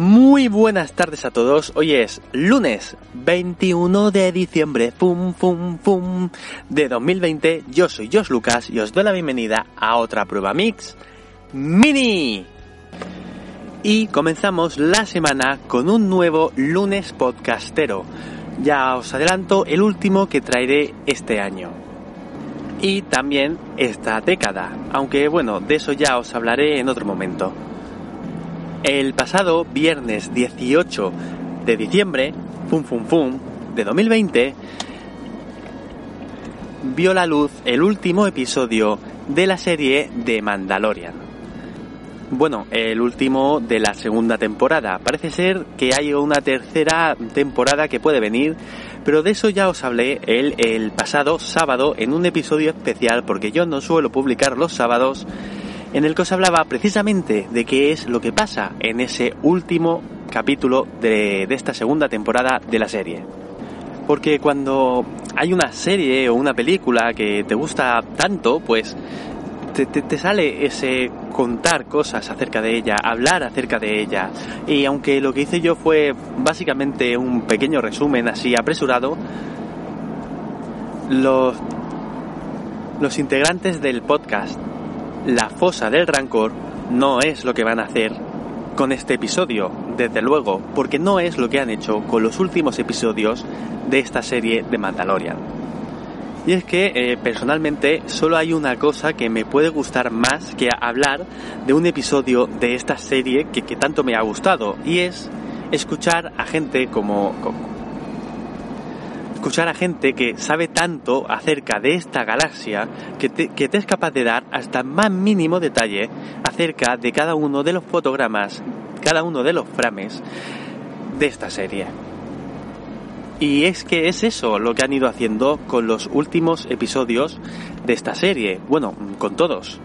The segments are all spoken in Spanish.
Muy buenas tardes a todos. Hoy es lunes 21 de diciembre, fum, fum, fum, de 2020. Yo soy Josh Lucas y os doy la bienvenida a otra prueba mix mini. Y comenzamos la semana con un nuevo lunes podcastero. Ya os adelanto el último que traeré este año. Y también esta década, aunque bueno, de eso ya os hablaré en otro momento. El pasado viernes 18 de diciembre, fum fum fum, de 2020, vio la luz el último episodio de la serie de Mandalorian. Bueno, el último de la segunda temporada. Parece ser que hay una tercera temporada que puede venir, pero de eso ya os hablé el, el pasado sábado en un episodio especial porque yo no suelo publicar los sábados en el que os hablaba precisamente de qué es lo que pasa en ese último capítulo de, esta segunda temporada de la serie. Porque cuando hay una serie o una película que te gusta tanto, pues te, te, te, sale ese contar cosas acerca de ella, hablar acerca de ella. Y aunque lo que hice yo fue básicamente un pequeño resumen así apresurado, los, los integrantes del podcast la fosa del rancor no es lo que van a hacer con este episodio, desde luego, porque no es lo que han hecho con los últimos episodios de esta serie de Mandalorian. Y es que eh, personalmente solo hay una cosa que me puede gustar más que hablar de un episodio de esta serie que, tanto me ha gustado, y es escuchar a gente como escuchar a gente que sabe tanto acerca de esta galaxia que te, que es capaz de dar hasta más mínimo detalle acerca de cada uno de los fotogramas, cada uno de los frames de esta serie. Y es que es eso lo que han ido haciendo con los últimos episodios de esta serie. Bueno, con todos.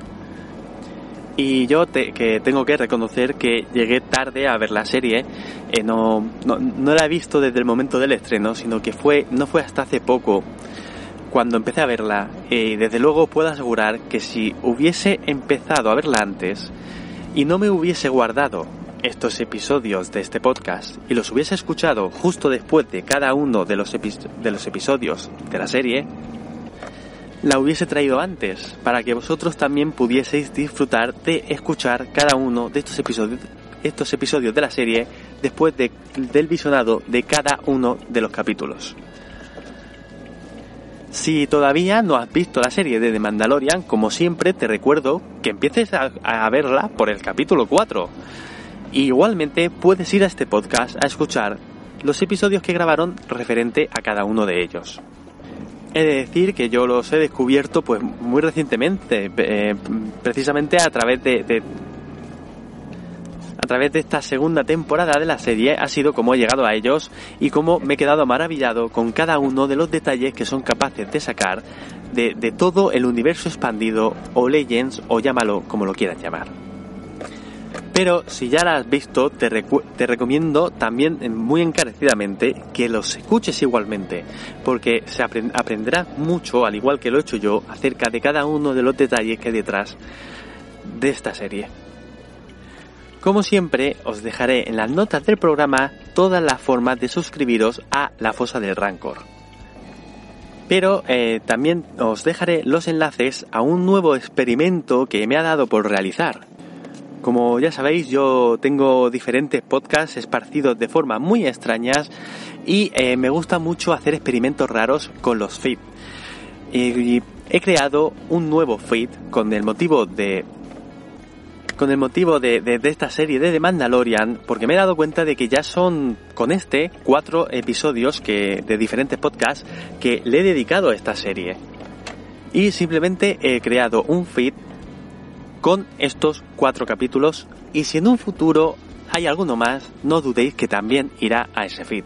Y yo que tengo que reconocer que llegué tarde a ver la serie, eh, no, no, no, la he visto desde el momento del estreno, sino que fue, no fue hasta hace poco cuando empecé a verla. Y desde luego puedo asegurar que si hubiese empezado a verla antes y no me hubiese guardado estos episodios de este podcast y los hubiese escuchado justo después de cada uno de los, de los episodios de la serie, la hubiese traído antes, para que vosotros también pudieseis disfrutar de escuchar cada uno de estos episodios, de la serie después de, del visionado de cada uno de los capítulos. Si todavía no has visto la serie de The Mandalorian, como siempre te recuerdo que empieces a, a verla por el capítulo 4. Y igualmente puedes ir a este podcast a escuchar los episodios que grabaron referente a cada uno de ellos. He de decir que yo los he descubierto pues muy recientemente, eh, precisamente a través de, a través de esta segunda temporada de la serie ha sido como he llegado a ellos y como me he quedado maravillado con cada uno de los detalles que son capaces de sacar de, de todo el universo expandido o Legends o llámalo como lo quieras llamar. Pero si ya la has visto, te, recomiendo también muy encarecidamente que los escuches igualmente, porque se aprend aprenderá mucho, al igual que lo he hecho yo, acerca de cada uno de los detalles que hay detrás de esta serie. Como siempre, os dejaré en las notas del programa todas las formas de suscribiros a La Fosa del Rancor. Pero eh, también os dejaré los enlaces a un nuevo experimento que me ha dado por realizar, como ya sabéis, yo tengo diferentes podcasts esparcidos de forma muy extrañas y eh, me gusta mucho hacer experimentos raros con los feed. Y he creado un nuevo feed con el motivo de con el motivo de, de, esta serie de The Mandalorian, porque me he dado cuenta de que ya son con este cuatro episodios que, de diferentes podcasts que le he dedicado a esta serie. Y simplemente he creado un feed con estos cuatro capítulos y si en un futuro hay alguno más, no dudéis que también irá a ese feed.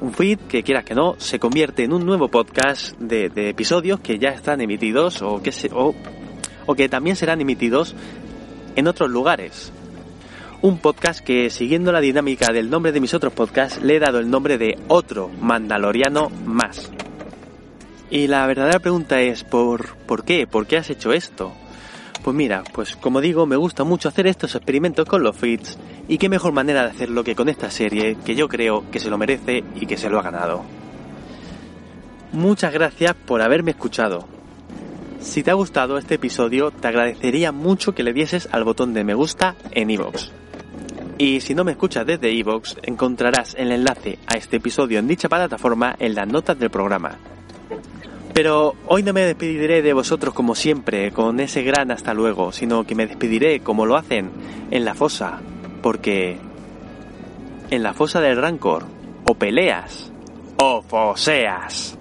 Un feed que quieras que no, se convierte en un nuevo podcast de, episodios que ya están emitidos o que, o que también serán emitidos en otros lugares. Un podcast que, siguiendo la dinámica del nombre de mis otros podcasts, le he dado el nombre de otro Mandaloriano más. Y la verdadera pregunta es, ¿por, ¿por qué? ¿Por qué has hecho esto? Pues mira, pues como digo, me gusta mucho hacer estos experimentos con los feeds y qué mejor manera de hacerlo que con esta serie que yo creo que se lo merece y que se lo ha ganado. Muchas gracias por haberme escuchado. Si te ha gustado este episodio, te agradecería mucho que le dieses al botón de me gusta en iVoox. Y si no me escuchas desde iVoox, encontrarás el enlace a este episodio en dicha plataforma en las notas del programa. Pero hoy no me despediré de vosotros como siempre, con ese gran hasta luego, sino que me despediré como lo hacen en la fosa, porque en la fosa del rancor o peleas o foseas.